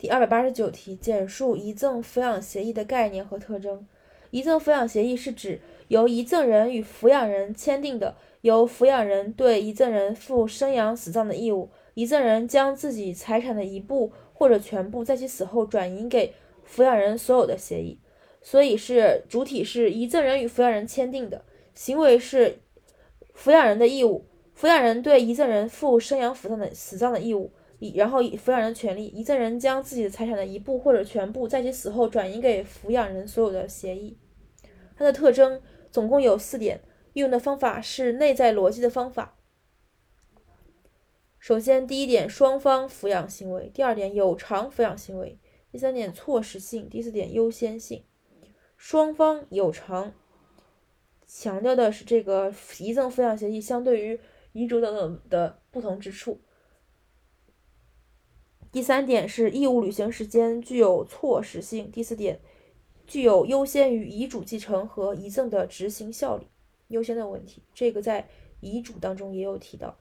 第二百八十九题，简述遗赠抚养协议的概念和特征。遗赠抚养协议是指由遗赠人与抚养人签订的，由抚养人对遗赠人负生养死葬的义务，遗赠人将自己财产的一部或者全部在其死后转移给抚养人所有的协议。所以是主体是遗赠人与抚养人签订的，行为是抚养人的义务，抚养人对遗赠人负生养死葬的死葬的义务。然后以抚养人的权利，遗赠人将自己的财产的一部或者全部在其死后转移给抚养人所有的协议。它的特征总共有四点，运用的方法是内在逻辑的方法。首先，第一点，双方抚养行为；第二点，有偿抚养行为；第三点，错时性；第四点，优先性。双方有偿强调的是这个遗赠抚养协议相对于遗嘱等等的不同之处。第三点是义务履行时间具有措施性。第四点，具有优先于遗嘱继承和遗赠的执行效力优先的问题。这个在遗嘱当中也有提到。